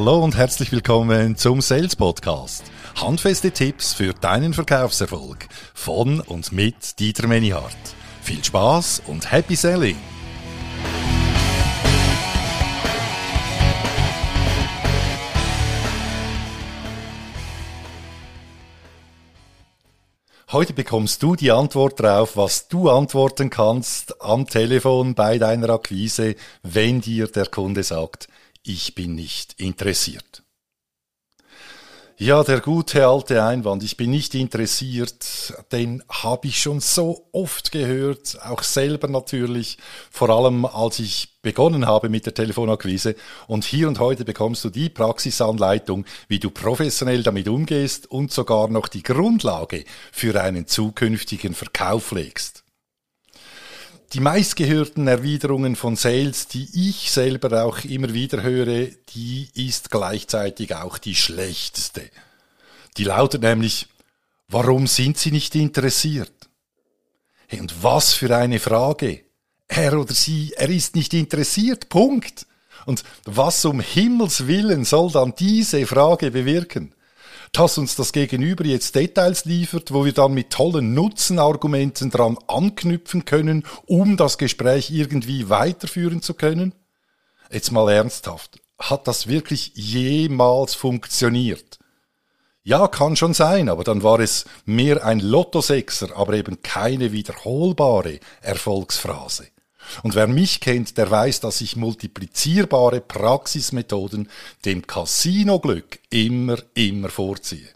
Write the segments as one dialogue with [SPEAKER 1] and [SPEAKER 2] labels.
[SPEAKER 1] Hallo und herzlich willkommen zum Sales Podcast. Handfeste Tipps für deinen Verkaufserfolg von und mit Dieter Menihardt. Viel Spaß und Happy Selling! Heute bekommst du die Antwort darauf, was du antworten kannst am Telefon bei deiner Akquise, wenn dir der Kunde sagt, ich bin nicht interessiert. Ja, der gute alte Einwand, ich bin nicht interessiert, den habe ich schon so oft gehört, auch selber natürlich, vor allem als ich begonnen habe mit der Telefonakquise. Und hier und heute bekommst du die Praxisanleitung, wie du professionell damit umgehst und sogar noch die Grundlage für einen zukünftigen Verkauf legst die meistgehörten Erwiderungen von Sales, die ich selber auch immer wieder höre, die ist gleichzeitig auch die schlechteste. Die lautet nämlich, warum sind Sie nicht interessiert? Und was für eine Frage. Er oder sie, er ist nicht interessiert, Punkt. Und was um Himmels willen soll dann diese Frage bewirken? Dass uns das Gegenüber jetzt Details liefert, wo wir dann mit tollen Nutzenargumenten dran anknüpfen können, um das Gespräch irgendwie weiterführen zu können? Jetzt mal ernsthaft. Hat das wirklich jemals funktioniert? Ja, kann schon sein, aber dann war es mehr ein Lottosechser, aber eben keine wiederholbare Erfolgsphrase. Und wer mich kennt, der weiß, dass ich multiplizierbare Praxismethoden dem Casino-Glück immer, immer vorziehe.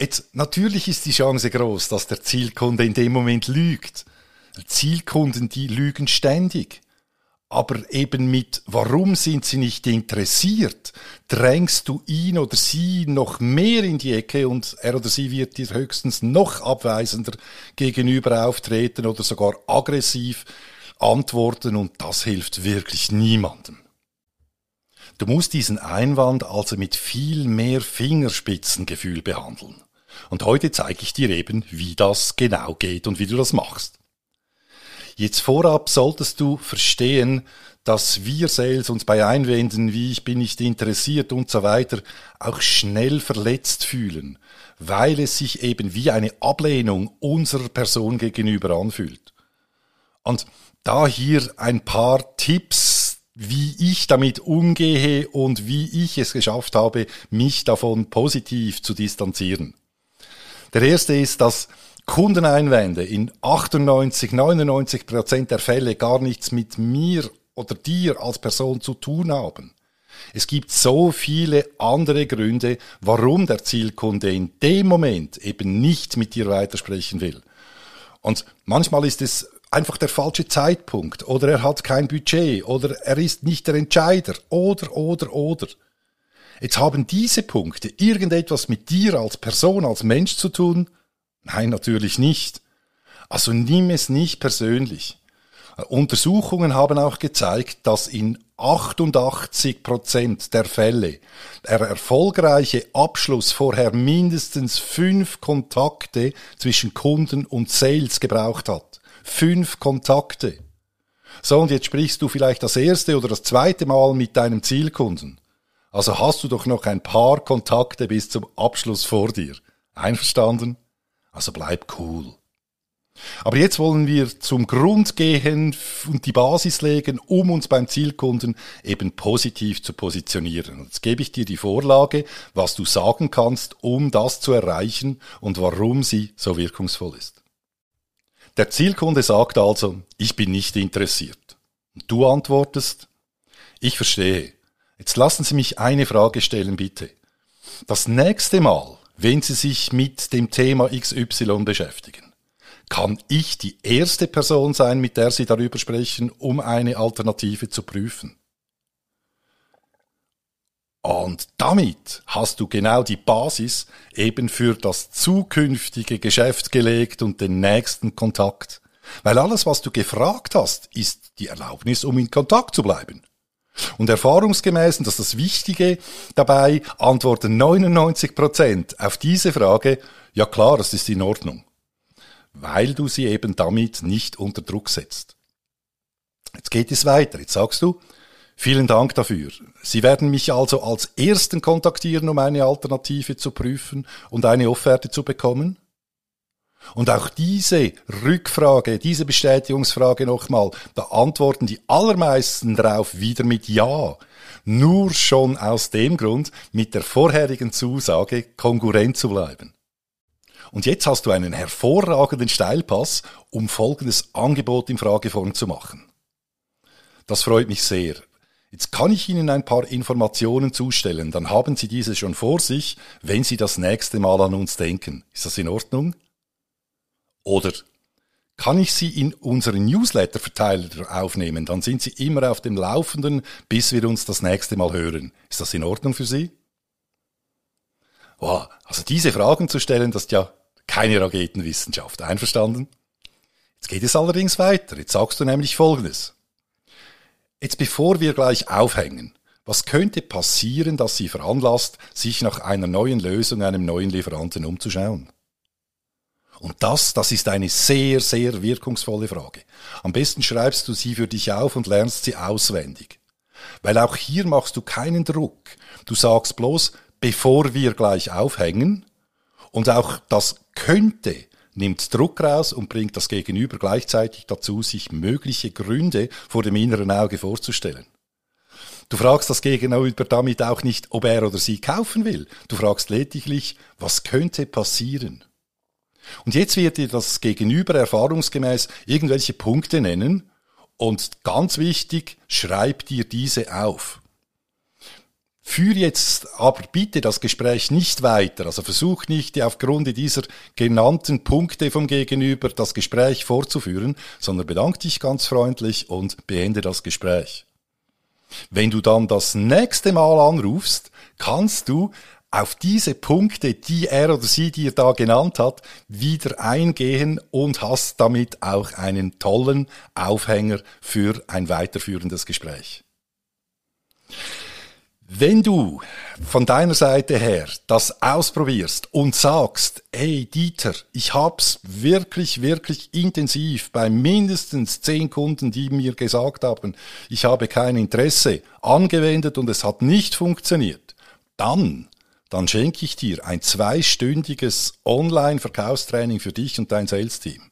[SPEAKER 1] Jetzt, natürlich ist die Chance groß, dass der Zielkunde in dem Moment lügt. Zielkunden, die lügen ständig aber eben mit warum sind sie nicht interessiert, drängst du ihn oder sie noch mehr in die Ecke und er oder sie wird dir höchstens noch abweisender gegenüber auftreten oder sogar aggressiv antworten und das hilft wirklich niemandem. Du musst diesen Einwand also mit viel mehr Fingerspitzengefühl behandeln. Und heute zeige ich dir eben, wie das genau geht und wie du das machst. Jetzt vorab solltest du verstehen, dass wir Sales uns bei Einwänden wie ich bin nicht interessiert und so weiter auch schnell verletzt fühlen, weil es sich eben wie eine Ablehnung unserer Person gegenüber anfühlt. Und da hier ein paar Tipps, wie ich damit umgehe und wie ich es geschafft habe, mich davon positiv zu distanzieren. Der erste ist, dass Kundeneinwände in 98, 99 Prozent der Fälle gar nichts mit mir oder dir als Person zu tun haben. Es gibt so viele andere Gründe, warum der Zielkunde in dem Moment eben nicht mit dir weitersprechen will. Und manchmal ist es einfach der falsche Zeitpunkt oder er hat kein Budget oder er ist nicht der Entscheider oder, oder, oder. Jetzt haben diese Punkte irgendetwas mit dir als Person, als Mensch zu tun Nein, natürlich nicht. Also nimm es nicht persönlich. Untersuchungen haben auch gezeigt, dass in 88 Prozent der Fälle der erfolgreiche Abschluss vorher mindestens fünf Kontakte zwischen Kunden und Sales gebraucht hat. Fünf Kontakte. So, und jetzt sprichst du vielleicht das erste oder das zweite Mal mit deinem Zielkunden. Also hast du doch noch ein paar Kontakte bis zum Abschluss vor dir. Einverstanden? Also bleib cool. Aber jetzt wollen wir zum Grund gehen und die Basis legen, um uns beim Zielkunden eben positiv zu positionieren. Jetzt gebe ich dir die Vorlage, was du sagen kannst, um das zu erreichen und warum sie so wirkungsvoll ist. Der Zielkunde sagt also, ich bin nicht interessiert. Und du antwortest, ich verstehe. Jetzt lassen Sie mich eine Frage stellen, bitte. Das nächste Mal, wenn Sie sich mit dem Thema XY beschäftigen. Kann ich die erste Person sein, mit der Sie darüber sprechen, um eine Alternative zu prüfen? Und damit hast du genau die Basis eben für das zukünftige Geschäft gelegt und den nächsten Kontakt. Weil alles, was du gefragt hast, ist die Erlaubnis, um in Kontakt zu bleiben. Und erfahrungsgemäß, und das ist das Wichtige dabei, antworten 99 Prozent auf diese Frage, ja klar, das ist in Ordnung. Weil du sie eben damit nicht unter Druck setzt. Jetzt geht es weiter. Jetzt sagst du, Vielen Dank dafür. Sie werden mich also als Ersten kontaktieren, um eine Alternative zu prüfen und eine Offerte zu bekommen? Und auch diese Rückfrage, diese Bestätigungsfrage nochmal, da antworten die allermeisten drauf wieder mit Ja. Nur schon aus dem Grund, mit der vorherigen Zusage konkurrent zu bleiben. Und jetzt hast du einen hervorragenden Steilpass, um folgendes Angebot in Frageform zu machen. Das freut mich sehr. Jetzt kann ich Ihnen ein paar Informationen zustellen, dann haben Sie diese schon vor sich, wenn Sie das nächste Mal an uns denken. Ist das in Ordnung? Oder kann ich Sie in unseren Newsletter-Verteiler aufnehmen, dann sind Sie immer auf dem Laufenden, bis wir uns das nächste Mal hören. Ist das in Ordnung für Sie? Wow, also diese Fragen zu stellen, das ist ja keine Raketenwissenschaft. Einverstanden? Jetzt geht es allerdings weiter. Jetzt sagst du nämlich Folgendes. Jetzt bevor wir gleich aufhängen, was könnte passieren, dass Sie veranlasst, sich nach einer neuen Lösung, einem neuen Lieferanten umzuschauen? Und das, das ist eine sehr, sehr wirkungsvolle Frage. Am besten schreibst du sie für dich auf und lernst sie auswendig. Weil auch hier machst du keinen Druck. Du sagst bloß, bevor wir gleich aufhängen, und auch das könnte nimmt Druck raus und bringt das Gegenüber gleichzeitig dazu, sich mögliche Gründe vor dem inneren Auge vorzustellen. Du fragst das Gegenüber damit auch nicht, ob er oder sie kaufen will. Du fragst lediglich, was könnte passieren? Und jetzt wird dir das Gegenüber erfahrungsgemäß irgendwelche Punkte nennen und ganz wichtig, schreib dir diese auf. Führ jetzt aber bitte das Gespräch nicht weiter, also versuch nicht aufgrund dieser genannten Punkte vom Gegenüber das Gespräch fortzuführen, sondern bedank dich ganz freundlich und beende das Gespräch. Wenn du dann das nächste Mal anrufst, kannst du auf diese Punkte, die er oder sie dir da genannt hat, wieder eingehen und hast damit auch einen tollen Aufhänger für ein weiterführendes Gespräch. Wenn du von deiner Seite her das ausprobierst und sagst, hey Dieter, ich hab's wirklich, wirklich intensiv bei mindestens zehn Kunden, die mir gesagt haben, ich habe kein Interesse, angewendet und es hat nicht funktioniert, dann, dann schenke ich dir ein zweistündiges Online-Verkaufstraining für dich und dein Sales-Team.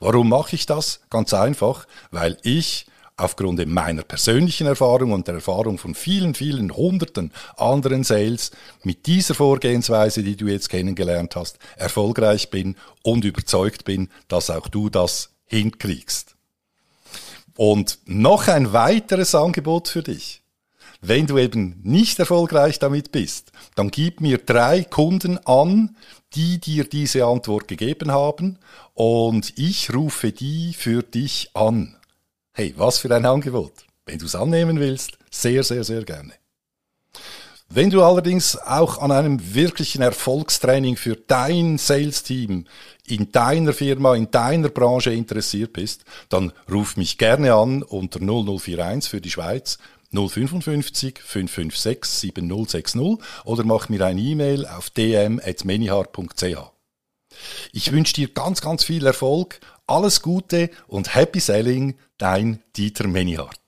[SPEAKER 1] Warum mache ich das? Ganz einfach, weil ich aufgrund meiner persönlichen Erfahrung und der Erfahrung von vielen, vielen hunderten anderen Sales mit dieser Vorgehensweise, die du jetzt kennengelernt hast, erfolgreich bin und überzeugt bin, dass auch du das hinkriegst. Und noch ein weiteres Angebot für dich. Wenn du eben nicht erfolgreich damit bist, dann gib mir drei Kunden an, die dir diese Antwort gegeben haben und ich rufe die für dich an. Hey, was für ein Angebot. Wenn du es annehmen willst, sehr, sehr, sehr gerne. Wenn du allerdings auch an einem wirklichen Erfolgstraining für dein Sales-Team in deiner Firma, in deiner Branche interessiert bist, dann ruf mich gerne an unter 0041 für die Schweiz 055 556 7060 oder mach mir eine E-Mail auf dm.menihar.ch. Ich wünsche dir ganz, ganz viel Erfolg, alles Gute und Happy Selling, dein Dieter Menihardt.